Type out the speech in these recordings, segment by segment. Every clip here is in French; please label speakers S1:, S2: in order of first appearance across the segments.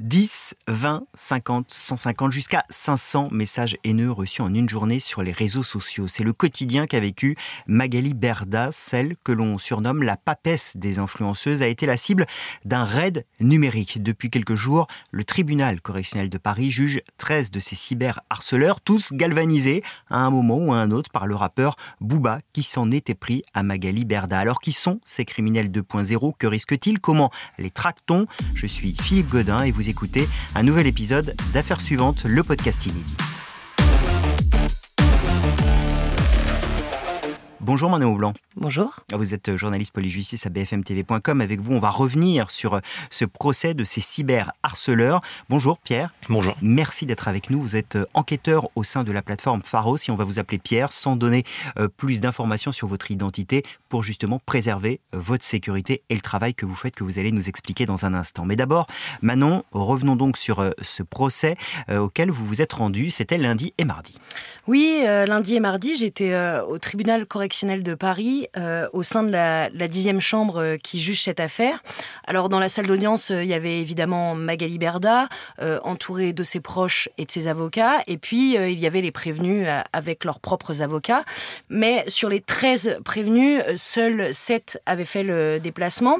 S1: 10, 20, 50, 150, jusqu'à 500 messages haineux reçus en une journée sur les réseaux sociaux. C'est le quotidien qu'a vécu Magali Berda, celle que l'on surnomme la papesse des influenceuses, a été la cible d'un raid numérique. Depuis quelques jours, le tribunal correctionnel de Paris juge 13 de ces cyberharceleurs, tous galvanisés à un moment ou à un autre par le rappeur Booba qui s'en était pris à Magali Berda. Alors qui sont ces criminels 2.0 Que risquent-ils Comment les traque-t-on? Je suis Philippe Godin et vous écoutez un nouvel épisode d'Affaires suivantes, le podcast inédit. Bonjour Manon Blanc.
S2: Bonjour.
S1: Vous êtes journaliste police-justice à bfmtv.com. Avec vous, on va revenir sur euh, ce procès de ces cyberharceleurs. Bonjour Pierre.
S3: Bonjour.
S1: Merci d'être avec nous. Vous êtes euh, enquêteur au sein de la plateforme Pharos si on va vous appeler Pierre sans donner euh, plus d'informations sur votre identité pour justement préserver votre sécurité et le travail que vous faites que vous allez nous expliquer dans un instant. Mais d'abord, Manon, revenons donc sur ce procès auquel vous vous êtes rendu. C'était lundi et mardi.
S2: Oui, lundi et mardi, j'étais au tribunal correctionnel de Paris euh, au sein de la, dixième chambre euh, qui juge cette affaire. Alors dans la salle d'audience, euh, il y avait évidemment Magali Berda, entourée de ses proches et de ses avocats, et puis il y avait les prévenus avec leurs propres avocats. Mais sur les 13 prévenus, seuls 7 avaient fait le déplacement.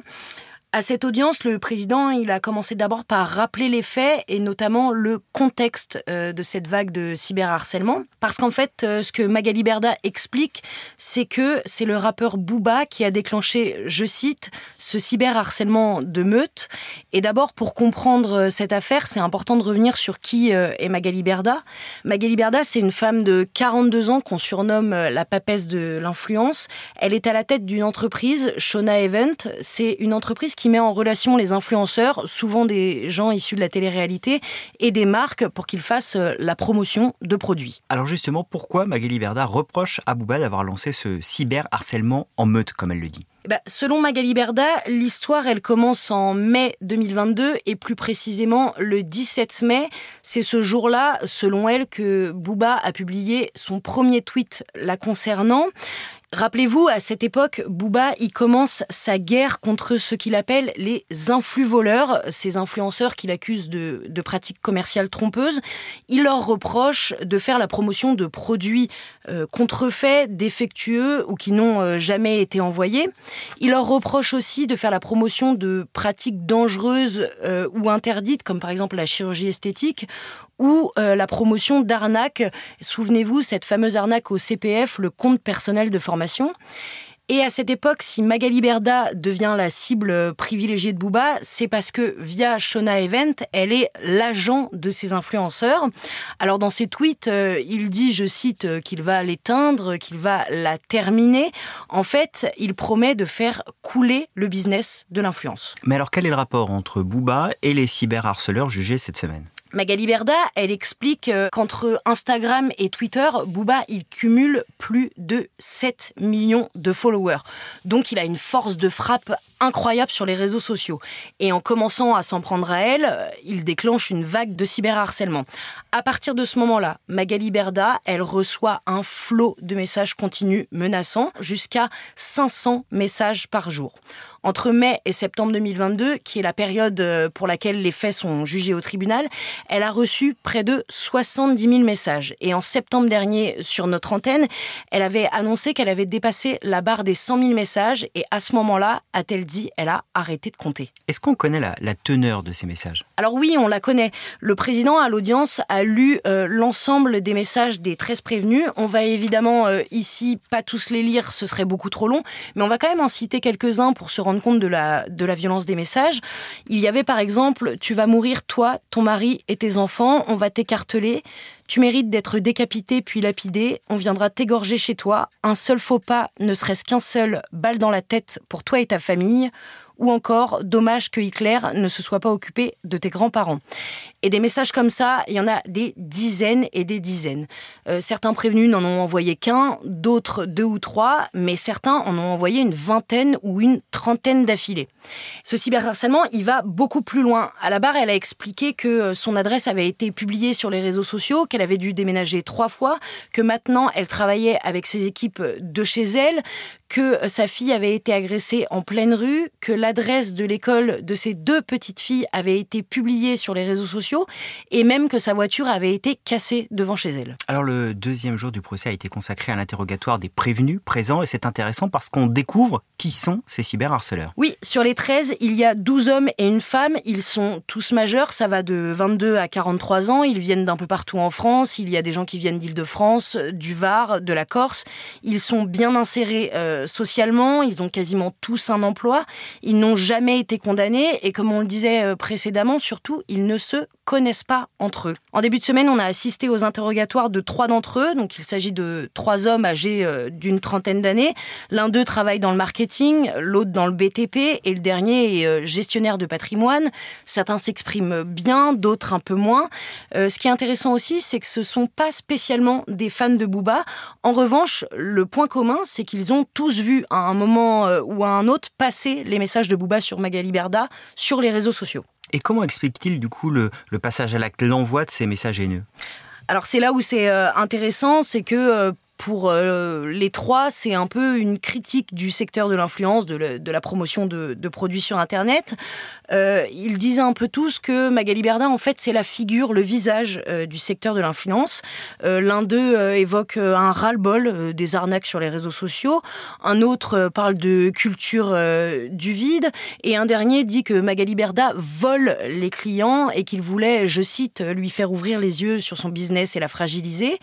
S2: À cette audience, le président, il a commencé d'abord par rappeler les faits et notamment le contexte euh, de cette vague de cyberharcèlement. Parce qu'en fait, euh, ce que Magali Berda explique, c'est que c'est le rappeur Booba qui a déclenché, je cite, ce cyberharcèlement de meute. Et d'abord, pour comprendre euh, cette affaire, c'est important de revenir sur qui est Magali Berda. Magali Berda, c'est une femme de 42 ans qu'on surnomme la papesse de l'influence. Elle est à la tête d'une entreprise, Shona Event. C'est une entreprise qui met en relation les influenceurs, souvent des gens issus de la télé-réalité, et des marques pour qu'ils fassent euh, la promotion de produits.
S1: Alors justement, pourquoi Magali Berda reproche à Bouba d'avoir lancé ce cyberharcèlement en meute, comme elle le dit?
S2: Bah, selon Magali Berda, l'histoire, elle commence en mai 2022 et plus précisément le 17 mai. C'est ce jour-là, selon elle, que Bouba a publié son premier tweet la concernant. Rappelez-vous, à cette époque, Booba, il commence sa guerre contre ce qu'il appelle les influx voleurs, ces influenceurs qu'il accuse de, pratiques commerciales trompeuses. Il leur reproche de faire la promotion de produits contrefaits, défectueux ou qui n'ont euh, jamais été envoyés. Il leur reproche aussi de faire la promotion de pratiques dangereuses euh, ou interdites, comme par exemple la chirurgie esthétique ou euh, la promotion d'arnaques. Souvenez-vous, cette fameuse arnaque au CPF, le compte personnel de formation. Et à cette époque, si Magali Berda devient la cible privilégiée de Booba, c'est parce que via Shona Event, elle est l'agent de ces influenceurs. Alors dans ses tweets, euh, il dit, je cite, euh, qu'il va l'éteindre, qu'il va la terminer. En fait, il promet de faire couler le business de l'influence.
S1: Mais alors quel est le rapport entre Booba et les cyberharceleurs jugés cette semaine?
S2: Magali Berda, elle explique euh, qu'entre Instagram et Twitter, Booba, il cumule plus de 7 millions de followers. Donc il a une force de frappe incroyable sur les réseaux sociaux. Et en commençant à s'en prendre à elle, euh, il déclenche une vague de cyberharcèlement. À partir de ce moment-là, Magali Berda, elle reçoit un flot de messages continus menaçants, jusqu'à 500 messages par jour. Entre mai et septembre 2022, qui est la période euh, pour laquelle les faits sont jugés au tribunal, elle a reçu près de 70 000 messages. Et en septembre dernier, sur notre antenne, elle avait annoncé qu'elle avait dépassé la barre des 100 000 messages. Et à ce moment-là, a-t-elle dit, elle a arrêté de compter.
S1: Est-ce qu'on connaît la, teneur de ces messages?
S2: Alors oui, on la connaît. Le président, à l'audience, a lu euh, l'ensemble des messages des 13 prévenus. On va évidemment euh, ici pas tous les lire, ce serait beaucoup trop long, mais on va quand même en citer quelques-uns pour se rendre compte de la, de la violence des messages. Il y avait par exemple, tu vas mourir toi, ton mari et tes enfants, on va t'écarteler. Tu mérites d'être décapité puis lapidé, on viendra t'égorger chez toi. Un seul faux pas, ne serait-ce qu'un seul balle dans la tête pour toi et ta famille ou encore dommage que Hitler ne se soit pas occupé de tes grands-parents. Et des messages comme ça, il y en a des dizaines et des dizaines. Euh, certains prévenus n'en ont envoyé qu'un, d'autres deux ou trois, mais certains en ont envoyé une vingtaine ou une trentaine d'affilés. Ce cyberharcèlement, il va beaucoup plus loin. À la barre, elle a expliqué que euh, son adresse avait été publiée sur les réseaux sociaux, qu'elle avait dû déménager trois fois, que maintenant elle travaillait avec ses équipes de chez elle, que sa fille avait été agressée en pleine rue, que l'adresse de l'école de ses deux petites filles avait été publiée sur les réseaux sociaux et même que sa voiture avait été cassée devant chez elle.
S1: Alors le deuxième jour du procès a été consacré à l'interrogatoire des prévenus présents et c'est intéressant parce qu'on découvre qui sont ces cyberharceleurs.
S2: Oui, sur les 13, il y a 12 hommes et une femme. Ils sont tous majeurs, ça va de 22 à 43 ans. Ils viennent d'un peu partout en France. Il y a des gens qui viennent d'Île-de-France, du Var, de la Corse. Ils sont bien insérés euh, socialement. Ils ont quasiment tous un emploi. Ils n'ont jamais été condamnés. Et comme on le disait euh, précédemment, surtout, ils ne se connaissent pas entre eux. En début de semaine, on a assisté aux interrogatoires de trois d'entre eux. Donc, il s'agit de trois hommes âgés euh, d'une trentaine d'années. L'un d'eux travaille dans le marketing, l'autre dans le BTP et le dernier est gestionnaire de patrimoine. Certains s'expriment bien, d'autres un peu moins. ce qui est intéressant aussi, c'est que ce sont pas spécialement des fans de Booba. En revanche, le point commun, c'est qu'ils ont tous vu à un moment euh, ou à un autre passer les messages de Booba sur Magali Berda sur les réseaux sociaux.
S1: Et comment explique-t-il du coup le, passage à l'acte, l'envoi de ces messages haineux?
S2: Alors c'est là où c'est euh, intéressant, c'est que euh, pour euh, les trois, c'est un peu une critique du secteur de l'influence, de, la promotion de, produits sur Internet. Euh, ils disaient un peu tous que Magali Berda, en fait, c'est la figure, le visage euh, du secteur de l'influence. L'un d'eux évoque un ras-le-bol des arnaques sur les réseaux sociaux. Un autre parle de culture du vide. Et un dernier dit que Magali Berda vole les clients et qu'il voulait, je cite, lui faire ouvrir les yeux sur son business et la fragiliser.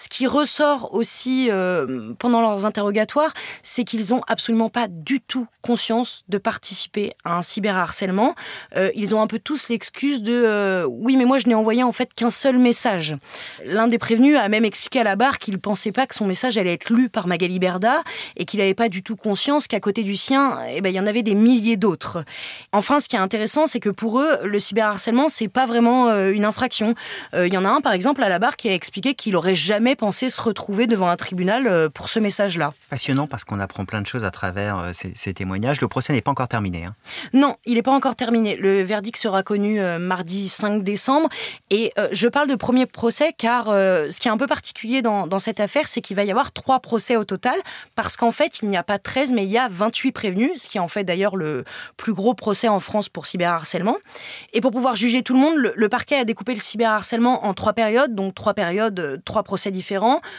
S2: Ce qui ressort aussi euh, pendant leurs interrogatoires, c'est qu'ils n'ont absolument pas du tout conscience de participer à un cyberharcèlement. Euh, ils ont un peu tous l'excuse de euh, oui, mais moi je n'ai envoyé en fait qu'un seul message. L'un des prévenus a même expliqué à la barre qu'il ne pensait pas que son message allait être lu par Magali Berda et qu'il n'avait pas du tout conscience qu'à côté du sien, eh ben, il y en avait des milliers d'autres. Enfin, ce qui est intéressant, c'est que pour eux, le cyberharcèlement, c'est pas vraiment une infraction. Il y en a un, par exemple, à la barre qui a expliqué qu'il aurait jamais pensé se retrouver devant un tribunal euh, pour ce message-là.
S1: Passionnant parce qu'on apprend plein de choses à travers euh, ces, témoignages. Le procès n'est pas encore terminé. Hein.
S2: Non, il n'est pas encore terminé. Le verdict sera connu euh, mardi 5 décembre. Et je parle de premier procès car ce qui est un peu particulier dans, dans cette affaire, c'est qu'il va y avoir trois procès au total parce qu'en fait, il n'y a pas 13, mais il y a 28 prévenus, ce qui est en fait d'ailleurs le plus gros procès en France pour cyberharcèlement. Et pour pouvoir juger tout le monde, le, le parquet a découpé le cyberharcèlement en trois périodes, donc trois périodes, trois procès différents.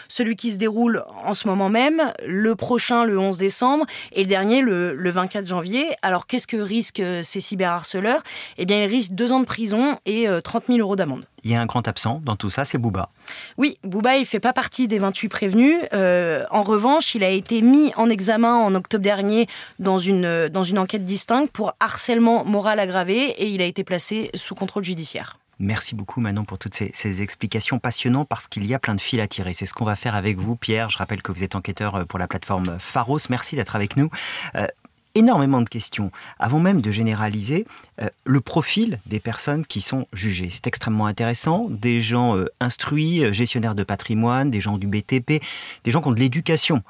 S2: Celui qui se déroule en ce moment même, le prochain le 11 décembre et le dernier le, 24 janvier. Alors qu'est-ce que risquent euh, ces cyberharceleurs? Eh bien, ils risquent deux ans de prison et 30 euh, 000 euros d'amende.
S1: Il y a un grand absent dans tout ça, c'est Bouba.
S2: Oui, Bouba, il fait pas partie des 28 prévenus. Euh, en revanche, il a été mis en examen en octobre dernier dans une, dans une enquête distincte pour harcèlement moral aggravé et il a été placé sous contrôle judiciaire.
S1: Merci beaucoup Manon pour toutes ces, explications passionnantes parce qu'il y a plein de fils à tirer. C'est ce qu'on va faire avec vous Pierre. Je rappelle que vous êtes enquêteur euh, pour la plateforme Pharos. Merci d'être avec nous. Euh, énormément de questions. Avant même de généraliser, euh, le profil des personnes qui sont jugées. C'est extrêmement intéressant. Des gens instruits, gestionnaires de patrimoine, des gens du BTP, des gens qui ont de l'éducation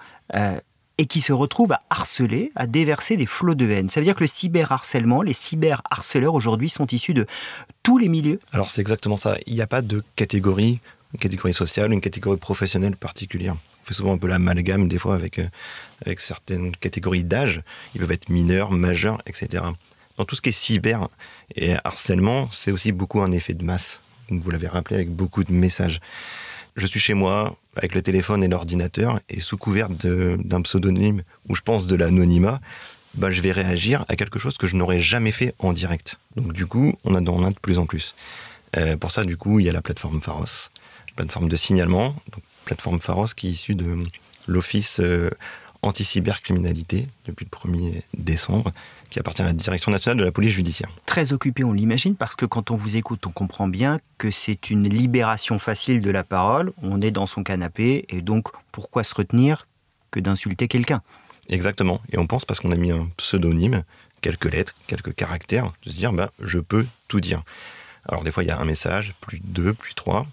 S1: et qui se retrouvent à harceler, à déverser des flots de haine. Ça veut dire que le cyberharcèlement, les cyberharceleurs aujourd'hui sont issus de tous les milieux
S3: Alors c'est exactement ça. Il n'y a pas de catégorie, une catégorie sociale, une catégorie professionnelle particulière. On fait souvent un peu l'amalgame des fois avec, euh, avec certaines catégories d'âge. Ils peuvent être mineurs, majeurs, etc. Dans tout ce qui est cyber et harcèlement, c'est aussi beaucoup un effet de masse. Vous l'avez rappelé avec beaucoup de messages je suis chez moi avec le téléphone et l'ordinateur et sous couvert d'un pseudonyme ou je pense de l'anonymat, bah, je vais réagir à quelque chose que je n'aurais jamais fait en direct. Donc du coup, on en a de plus en plus. Euh, pour ça, du coup, il y a la plateforme Pharos, plateforme de signalement, donc plateforme Pharos qui est issue de l'Office euh, anti-cybercriminalité depuis le 1er décembre, qui appartient à la Direction nationale de la police judiciaire.
S1: Très occupé, on l'imagine, parce que quand on vous écoute, on comprend bien que c'est une libération facile de la parole, on est dans son canapé, et donc pourquoi se retenir que d'insulter quelqu'un?
S3: Exactement, et on pense parce qu'on a mis un pseudonyme, quelques lettres, quelques caractères, de se dire, ben, je peux tout dire. Alors des fois, il y a un message, plus deux, plus trois.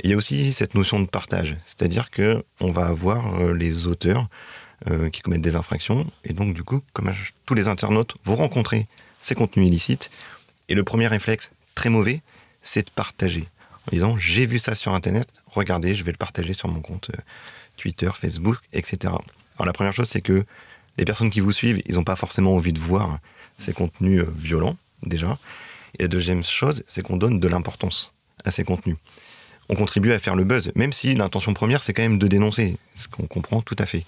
S3: Et il y a aussi cette notion de partage, c'est-à-dire que on va avoir euh, les auteurs euh, qui commettent des infractions. Et donc, du coup, comme tous les internautes vont rencontrer ces contenus illicites, et le premier réflexe très mauvais, c'est de partager. En disant, j'ai vu ça sur Internet, regardez, je vais le partager sur mon compte euh, Twitter, Facebook, etc. Alors la première chose, c'est que Les personnes qui vous suivent, ils n'ont pas forcément envie de voir ces contenus euh, violents, déjà. Et la deuxième chose, c'est qu'on donne de l'importance à ces contenus. On contribue à faire le buzz, même si l'intention première, c'est quand même de dénoncer, ce qu'on comprend tout à fait.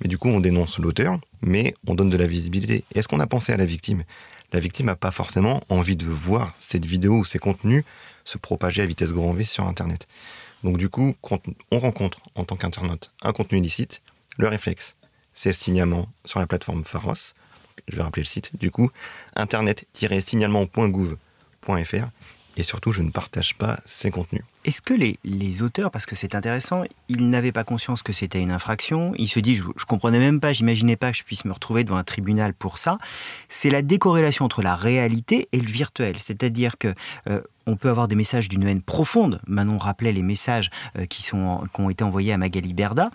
S3: Mais du coup, on dénonce l'auteur, mais on donne de la visibilité. Est-ce qu'on a pensé à la victime? La victime n'a pas forcément envie de voir cette vidéo ou ces contenus se propager à vitesse grand V sur Internet. Donc du coup, quand on rencontre en tant qu'internaute un contenu illicite, le réflexe, c'est le signalement sur la plateforme Pharos. Je vais rappeler le site. Du coup, internet-signalement.gouv.fr et surtout je ne partage pas ces contenus.
S1: Est-ce que les, les, auteurs, parce que c'est intéressant, ils n'avaient pas conscience que c'était une infraction, ils se disent, je, ne comprenais même pas, j'imaginais pas que je puisse me retrouver devant un tribunal pour ça, c'est la décorrélation entre la réalité et le virtuel. C'est-à-dire que euh, on peut avoir des messages d'une haine profonde, Manon rappelait les messages euh, qui, sont, qui ont été envoyés à Magali Berda,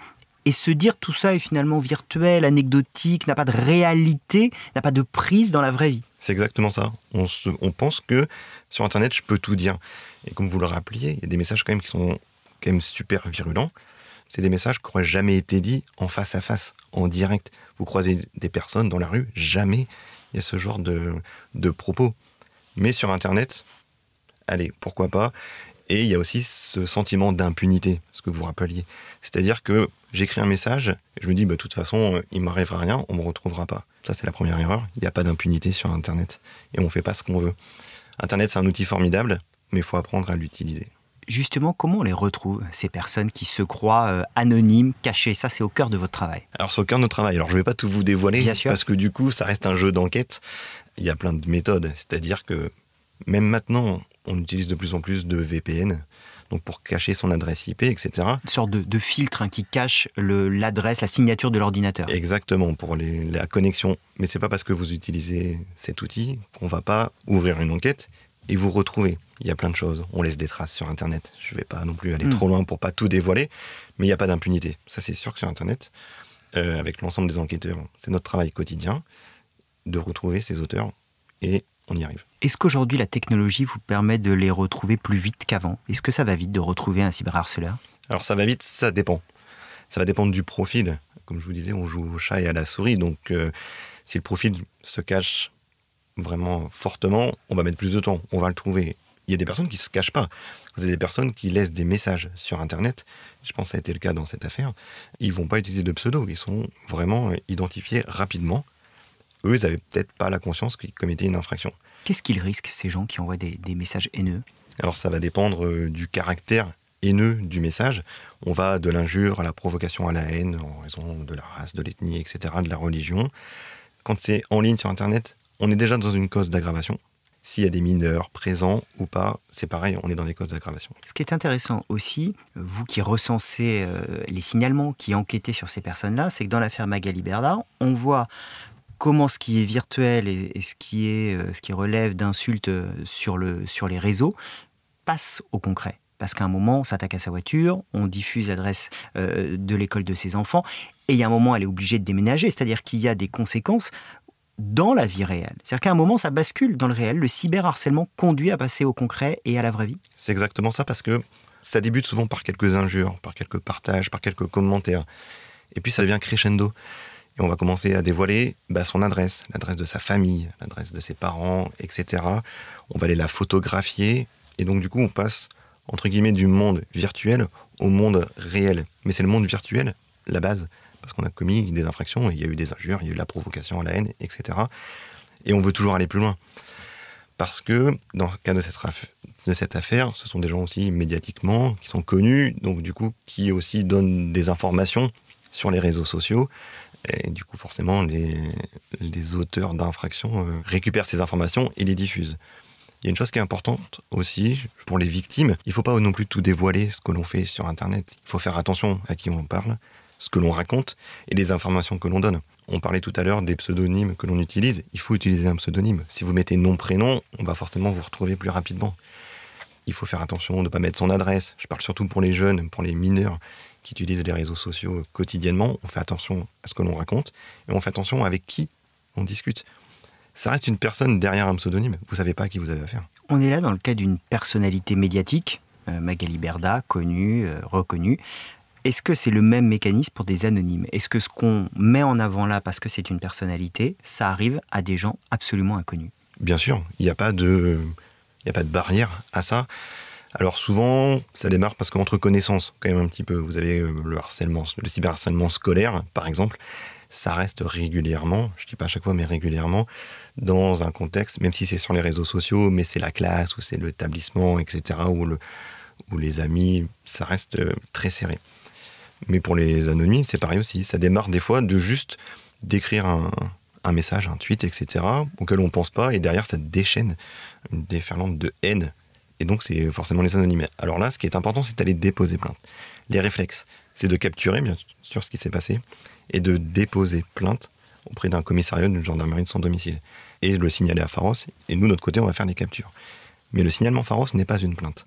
S1: et se dire tout ça est finalement virtuel, anecdotique, n'a pas de réalité, n'a pas de prise dans la vraie vie.
S3: C'est exactement ça. On, pense que sur Internet, je peux tout dire. Et comme vous le rappeliez, il y a des messages quand même qui sont quand même super virulents. C'est des messages qui n'auraient jamais été dits en face à face, en direct. Vous croisez des personnes dans la rue, jamais il y a ce genre de, de propos. Mais sur Internet, allez, pourquoi pas? Et il y a aussi ce sentiment d'impunité, ce que vous rappeliez. C'est-à-dire que j'écris un message, et je me dis, bah, de toute façon, il ne m'arrivera rien, on ne me retrouvera pas. Ça, c'est la première erreur. Il n'y a pas d'impunité sur Internet. Et on ne fait pas ce qu'on veut. Internet, c'est un outil formidable, mais il faut apprendre à l'utiliser.
S1: Justement, comment on les retrouve, ces personnes qui se croient euh, anonymes, cachées? Ça, c'est au cœur de votre travail.
S3: Alors, c'est au cœur de notre travail. Alors, je ne vais pas tout vous dévoiler, parce que du coup, ça reste un jeu d'enquête. Il y a plein de méthodes. C'est-à-dire que même maintenant, on utilise de plus en plus de VPN donc pour cacher son adresse IP, etc.
S1: Une sorte de, filtre hein, qui cache l'adresse, la signature de l'ordinateur.
S3: Exactement, pour la connexion. Mais c'est pas parce que vous utilisez cet outil qu'on va pas ouvrir une enquête et vous retrouver. Il y a plein de choses. On laisse des traces sur Internet. Je ne vais pas non plus aller hmm. trop loin pour pas tout dévoiler, mais il n'y a pas d'impunité. Ça, c'est sûr que sur Internet, euh, avec l'ensemble des enquêteurs, c'est notre travail quotidien de retrouver ces auteurs et on y arrive.
S1: Est-ce qu'aujourd'hui la technologie vous permet de les retrouver plus vite qu'avant? Est-ce que ça va vite de retrouver un cyberharceleur?
S3: Alors ça va vite, ça dépend. Ça va dépendre du profil. Comme je vous disais, on joue au chat et à la souris, donc euh, si le profil se cache vraiment fortement, on va mettre plus de temps, on va le trouver. Il y a des personnes qui ne se cachent pas. Vous avez des personnes qui laissent des messages sur Internet. Je pense que ça a été le cas dans cette affaire. Ils vont pas utiliser de pseudo. Ils sont vraiment identifiés rapidement eux, ils n'avaient peut-être pas la conscience qu'ils commettaient une infraction.
S1: Qu'est-ce qu'ils risquent, ces gens qui envoient des, messages haineux?
S3: Alors ça va dépendre euh, du caractère haineux du message. On va de l'injure à la provocation à la haine en raison de la race, de l'ethnie, etc., de la religion. Quand c'est en ligne sur Internet, on est déjà dans une cause d'aggravation. S'il y a des mineurs présents ou pas, c'est pareil, on est dans des causes d'aggravation.
S1: Ce qui est intéressant aussi, vous qui recensez euh, les signalements, qui enquêtez sur ces personnes-là, c'est que dans l'affaire Magali Bernard, on voit comment ce qui est virtuel et, ce, qui est, euh, ce qui relève d'insultes euh, sur, le, sur les réseaux passe au concret. Parce qu'à un moment, on s'attaque à sa voiture, on diffuse l'adresse euh, de l'école de ses enfants, et il y a un moment, elle est obligée de déménager, c'est-à-dire qu'il y a des conséquences dans la vie réelle. C'est-à-dire qu'à un moment, ça bascule dans le réel. Le cyberharcèlement conduit à passer au concret et à la vraie vie.
S3: C'est exactement ça, parce que ça débute souvent par quelques injures, par quelques partages, par quelques commentaires. Et puis ça devient crescendo. Et on va commencer à dévoiler bah, son adresse, l'adresse de sa famille, l'adresse de ses parents, etc. On va aller la photographier. Et donc, du coup, on passe, entre guillemets, du monde virtuel au monde réel. Mais c'est le monde virtuel, la base, parce qu'on a commis des infractions, il y a eu des injures, il y a eu la provocation à la haine, etc. Et on veut toujours aller plus loin. Parce que, dans le cas de cette, de cette affaire, ce sont des gens aussi médiatiquement qui sont connus, donc du coup, qui aussi donnent des informations sur les réseaux sociaux et du coup, forcément, les, auteurs d'infractions euh, récupèrent ces informations et les diffusent. Il y a une chose qui est importante aussi pour les victimes, il ne faut pas non plus tout dévoiler ce que l'on fait sur Internet. Il faut faire attention à qui on parle, ce que l'on raconte et les informations que l'on donne. On parlait tout à l'heure des pseudonymes que l'on utilise. Il faut utiliser un pseudonyme. Si vous mettez nom-prénom, on va forcément vous retrouver plus rapidement. Il faut faire attention de ne pas mettre son adresse. Je parle surtout pour les jeunes, pour les mineurs qui utilisent les réseaux sociaux quotidiennement, on fait attention à ce que l'on raconte et on fait attention avec qui on discute. Ça reste une personne derrière un pseudonyme. Vous savez pas à qui vous avez affaire.
S1: On est là dans le cas d'une personnalité médiatique, euh, Magali Berda, connue, euh, reconnue. Est-ce que c'est le même mécanisme pour des anonymes? Est-ce que ce qu'on met en avant là parce que c'est une personnalité, ça arrive à des gens absolument inconnus?
S3: Bien sûr, il n'y a pas de, il a pas de barrière à ça. Alors souvent, ça démarre parce qu'entre connaissances, quand même un petit peu, vous avez euh, le harcèlement, le cyberharcèlement scolaire, par exemple, ça reste régulièrement, je dis pas à chaque fois, mais régulièrement, dans un contexte, même si c'est sur les réseaux sociaux, mais c'est la classe ou c'est l'établissement, etc., ou les amis, ça reste euh, très serré. Mais pour les anonymes, c'est pareil aussi. Ça démarre des fois de juste d'écrire un, un message, un tweet, etc., auquel on ne pense pas, et derrière, ça déchaîne une déferlante de haine. Et donc, c'est forcément les anonymes. Alors là, ce qui est important, c'est d'aller déposer plainte. Les réflexes, c'est de capturer, bien sûr, ce qui s'est passé, et de déposer plainte auprès d'un commissariat d'une gendarmerie de son domicile. Et le signaler à Pharos, et nous, de notre côté, on va faire des captures. Mais le signalement Pharos n'est pas une plainte.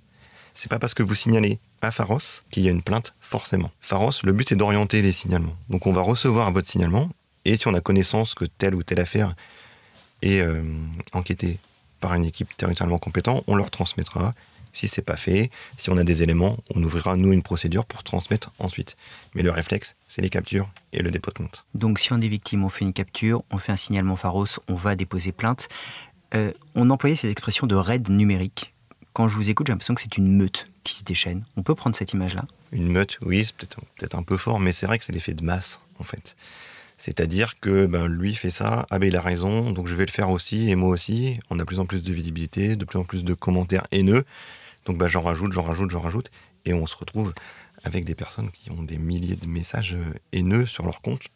S3: C'est pas parce que vous signalez à Pharos qu'il y a une plainte, forcément. Pharos, le but, c'est d'orienter les signalements. Donc, on va recevoir votre signalement, et si on a connaissance que telle ou telle affaire est euh, enquêtée par une équipe territorialement compétente, on leur transmettra. Si c'est pas fait, si on a des éléments, on ouvrira nous une procédure pour transmettre ensuite. Mais le réflexe, c'est les captures et le dépôt de plainte.
S1: Donc si on est victime, on fait une capture, on fait un signalement Pharos, on va déposer plainte. Euh, on employait ces expressions de raid numérique. Quand je vous écoute, j'ai l'impression que c'est une meute qui se déchaîne. On peut prendre cette image-là?
S3: Une meute, oui, c'est peut-être peut un peu fort, mais c'est vrai que c'est l'effet de masse, en fait. C'est-à-dire que ben, lui fait ça, ah ben il a raison, donc je vais le faire aussi, et moi aussi. On a de plus en plus de visibilité, de plus en plus de commentaires haineux. Donc ben, j'en rajoute, j'en rajoute, j'en rajoute. Et on se retrouve avec des personnes qui ont des milliers de messages euh, haineux sur leur compte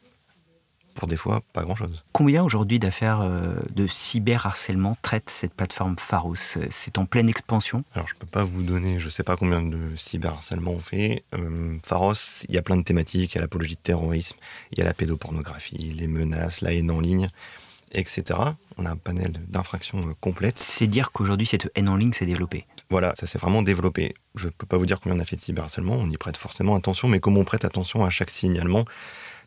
S3: pour des fois pas grand-chose.
S1: Combien aujourd'hui d'affaires euh, de cyberharcèlement traite cette plateforme Pharos? C'est en pleine expansion?
S3: Alors je peux pas vous donner, je sais pas combien de cyberharcèlement on fait. Euh, Pharos, il y a plein de thématiques, il y a l'apologie de terrorisme, il y a la pédopornographie, les menaces, la haine en ligne, etc. On a un panel d'infractions euh, complètes.
S1: C'est dire qu'aujourd'hui cette haine en ligne s'est développée?
S3: Voilà, ça s'est vraiment développé. Je peux pas vous dire combien on a fait de cyberharcèlement, on y prête forcément attention, mais comme on prête attention à chaque signalement,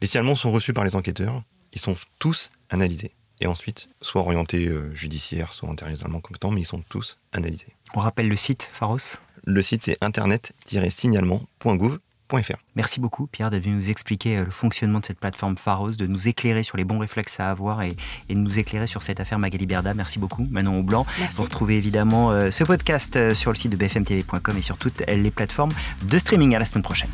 S3: les signalements sont reçus par les enquêteurs, ils sont tous analysés. Et ensuite, soit orientés euh, judiciaires, soit territorialement compétents, mais ils sont tous analysés.
S1: On rappelle le site, Pharos
S3: Le site, c'est internet-signalement.gouv.fr.
S1: Merci beaucoup, Pierre, de nous expliquer euh, le fonctionnement de cette plateforme Pharos, de nous éclairer sur les bons réflexes à avoir et, de nous éclairer sur cette affaire Magali Berda. Merci beaucoup, Manon Aublanc. Vous retrouvez évidemment euh, ce podcast sur le site de bfmtv.com et sur toutes les plateformes de streaming. À la semaine prochaine.